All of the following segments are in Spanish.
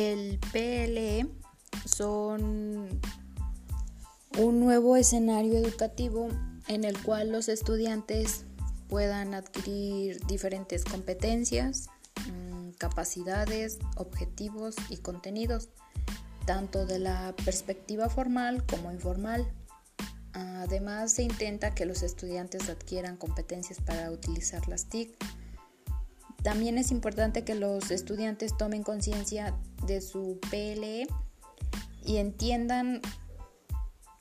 El PLE son un nuevo escenario educativo en el cual los estudiantes puedan adquirir diferentes competencias, mm, capacidades, objetivos y contenidos, tanto de la perspectiva formal como informal. Además, se intenta que los estudiantes adquieran competencias para utilizar las TIC. También es importante que los estudiantes tomen conciencia de su PLE y entiendan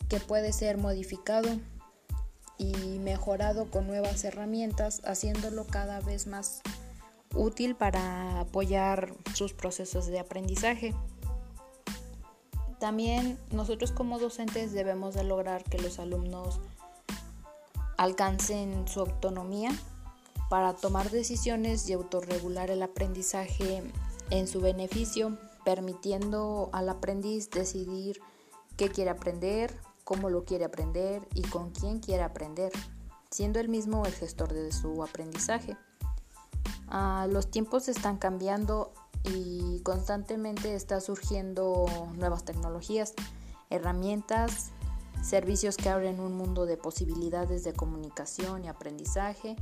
que puede ser modificado y mejorado con nuevas herramientas, haciéndolo cada vez más útil para apoyar sus procesos de aprendizaje. También nosotros como docentes debemos de lograr que los alumnos alcancen su autonomía para tomar decisiones y autorregular el aprendizaje en su beneficio, permitiendo al aprendiz decidir qué quiere aprender, cómo lo quiere aprender y con quién quiere aprender, siendo él mismo el gestor de su aprendizaje. Ah, los tiempos están cambiando y constantemente está surgiendo nuevas tecnologías, herramientas, servicios que abren un mundo de posibilidades de comunicación y aprendizaje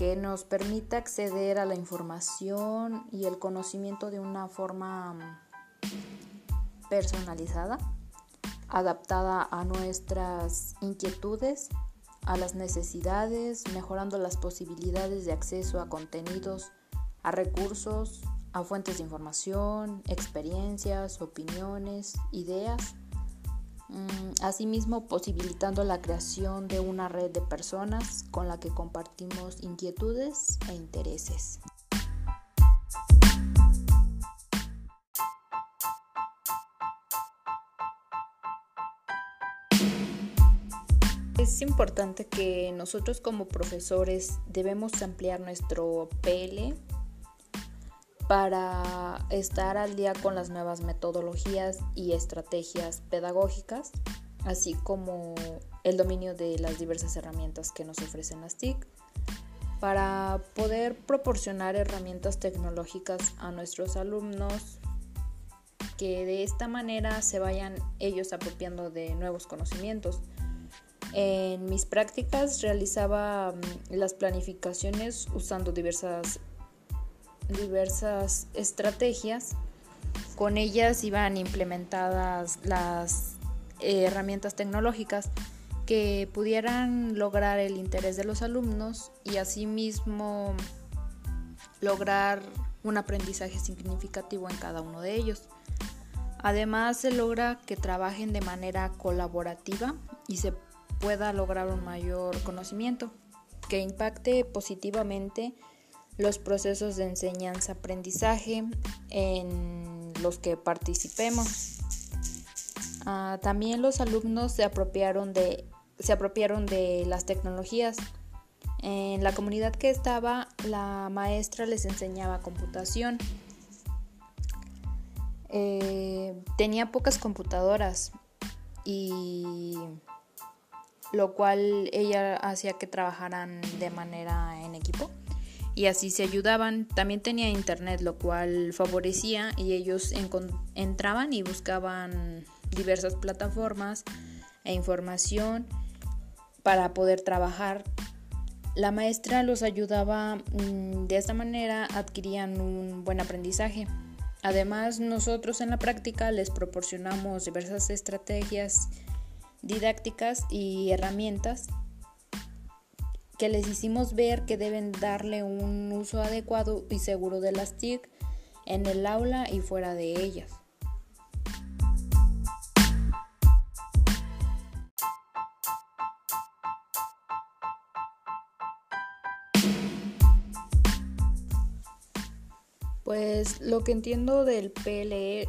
que nos permita acceder a la información y el conocimiento de una forma personalizada, adaptada a nuestras inquietudes, a las necesidades, mejorando las posibilidades de acceso a contenidos, a recursos, a fuentes de información, experiencias, opiniones, ideas, mm, asimismo posibilitando la creación de una red de personas con la que compartimos inquietudes e intereses. Es importante que nosotros como profesores debemos ampliar nuestro PL para estar al día con las nuevas metodologías y estrategias pedagógicas, así como el dominio de las diversas herramientas que nos ofrecen las TIC, para poder proporcionar herramientas tecnológicas a nuestros alumnos que de esta manera se vayan ellos apropiando de nuevos conocimientos. En mis prácticas realizaba mm, las planificaciones usando diversas diversas estrategias. Con ellas iban implementadas las herramientas tecnológicas que pudieran lograr el interés de los alumnos y asimismo lograr un aprendizaje significativo en cada uno de ellos. Además se logra que trabajen de manera colaborativa y se pueda lograr un mayor conocimiento que impacte positivamente los procesos de enseñanza-aprendizaje en los que participemos. Ah, también los alumnos se apropiaron, de, se apropiaron de las tecnologías. En la comunidad que estaba, la maestra les enseñaba computación. Eh, tenía pocas computadoras y lo cual ella hacía que trabajaran de manera en equipo y así se ayudaban. También tenía internet, lo cual favorecía y ellos entraban y buscaban diversas plataformas e información para poder trabajar. La maestra los ayudaba mm, de esta manera, adquirían un buen aprendizaje. Además, nosotros en la práctica les proporcionamos diversas estrategias didácticas y herramientas que les hicimos ver que deben darle un uso adecuado y seguro de las TIC en el aula y fuera de ellas. Pues lo que entiendo del PLE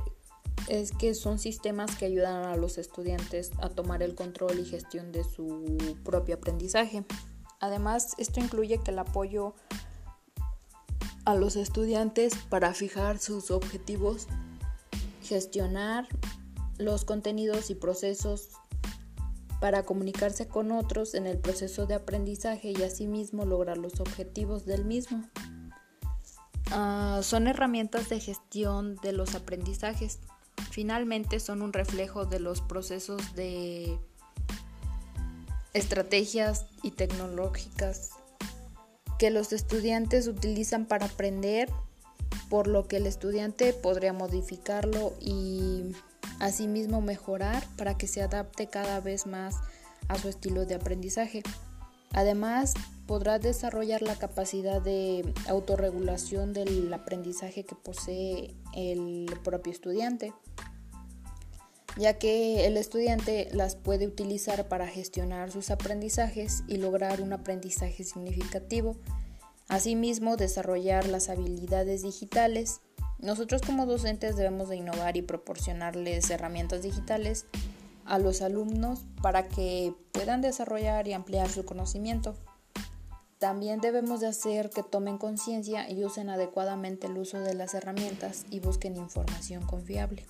es que son sistemas que ayudan a los estudiantes a tomar el control y gestión de su propio aprendizaje. Además, esto incluye que el apoyo a los estudiantes para fijar sus objetivos, gestionar los contenidos y procesos para comunicarse con otros en el proceso de aprendizaje y asimismo lograr los objetivos del mismo. Ah, son herramientas de gestión de los aprendizajes. Finalmente son un reflejo de los procesos de estrategias y tecnológicas que los estudiantes utilizan para aprender, por lo que el estudiante podría modificarlo y asimismo mejorar para que se adapte cada vez más a su estilo de aprendizaje. Además, podrá desarrollar la capacidad de autorregulación del aprendizaje que posee el propio estudiante, ya que el estudiante las puede utilizar para gestionar sus aprendizajes y lograr un aprendizaje significativo. Asimismo, desarrollar las habilidades digitales. Nosotros como docentes debemos de innovar y proporcionarles herramientas digitales a los alumnos para que puedan desarrollar y ampliar su conocimiento. También debemos de hacer que tomen conciencia y usen adecuadamente el uso de las herramientas y busquen información confiable.